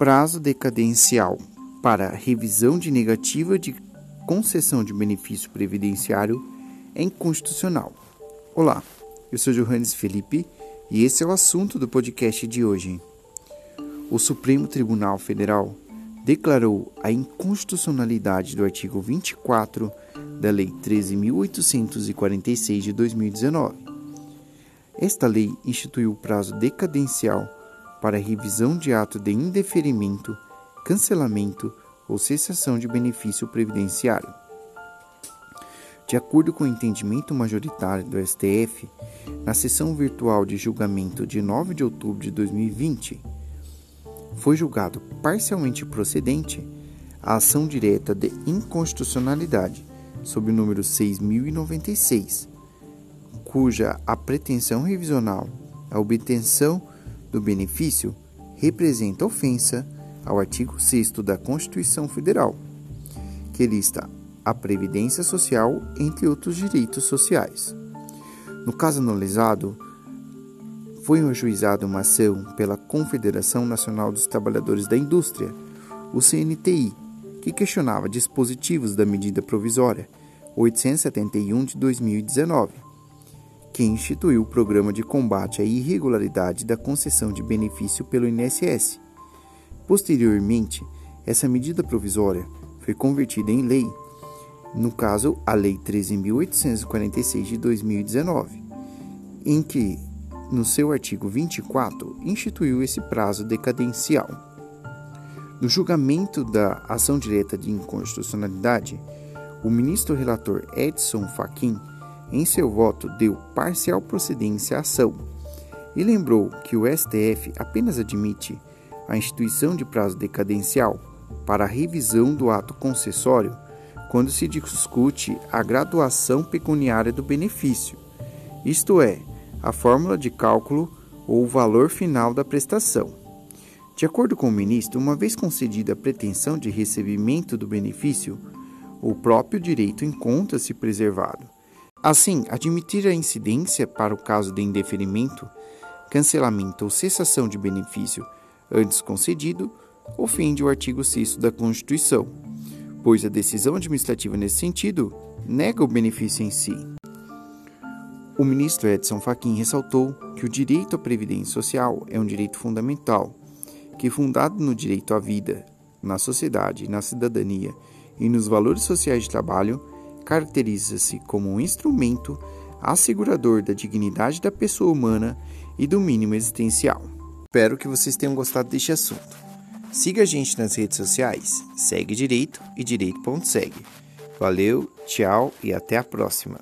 prazo decadencial para revisão de negativa de concessão de benefício previdenciário é inconstitucional. Olá, eu sou Johannes Felipe e esse é o assunto do podcast de hoje. O Supremo Tribunal Federal declarou a inconstitucionalidade do artigo 24 da Lei 13.846 de 2019. Esta lei instituiu o prazo decadencial para revisão de ato de indeferimento, cancelamento ou cessação de benefício previdenciário. De acordo com o entendimento majoritário do STF, na sessão virtual de julgamento de 9 de outubro de 2020, foi julgado parcialmente procedente a ação direta de inconstitucionalidade sob o número 6096, cuja a pretensão revisional, a obtenção do benefício, representa ofensa ao artigo 6 da Constituição Federal, que lista a previdência social entre outros direitos sociais. No caso analisado, foi ajuizada uma ação pela Confederação Nacional dos Trabalhadores da Indústria, o CNTI, que questionava dispositivos da medida provisória 871 de 2019, que instituiu o Programa de Combate à Irregularidade da Concessão de Benefício pelo INSS. Posteriormente, essa medida provisória foi convertida em lei, no caso, a Lei 13.846 de 2019, em que no seu artigo 24, instituiu esse prazo decadencial. No julgamento da ação direta de inconstitucionalidade, o ministro relator Edson Fachin, em seu voto, deu parcial procedência à ação e lembrou que o STF apenas admite a instituição de prazo decadencial para a revisão do ato concessório quando se discute a graduação pecuniária do benefício, isto é, a fórmula de cálculo ou o valor final da prestação. De acordo com o ministro, uma vez concedida a pretensão de recebimento do benefício, o próprio direito encontra-se preservado. Assim, admitir a incidência para o caso de indeferimento, cancelamento ou cessação de benefício antes concedido ofende o artigo 6 da Constituição, pois a decisão administrativa nesse sentido nega o benefício em si. O ministro Edson Fachin ressaltou que o direito à previdência social é um direito fundamental, que, fundado no direito à vida, na sociedade, na cidadania e nos valores sociais de trabalho, caracteriza-se como um instrumento assegurador da dignidade da pessoa humana e do mínimo existencial. Espero que vocês tenham gostado deste assunto. Siga a gente nas redes sociais, segue direito e direito.segue. Valeu, tchau e até a próxima.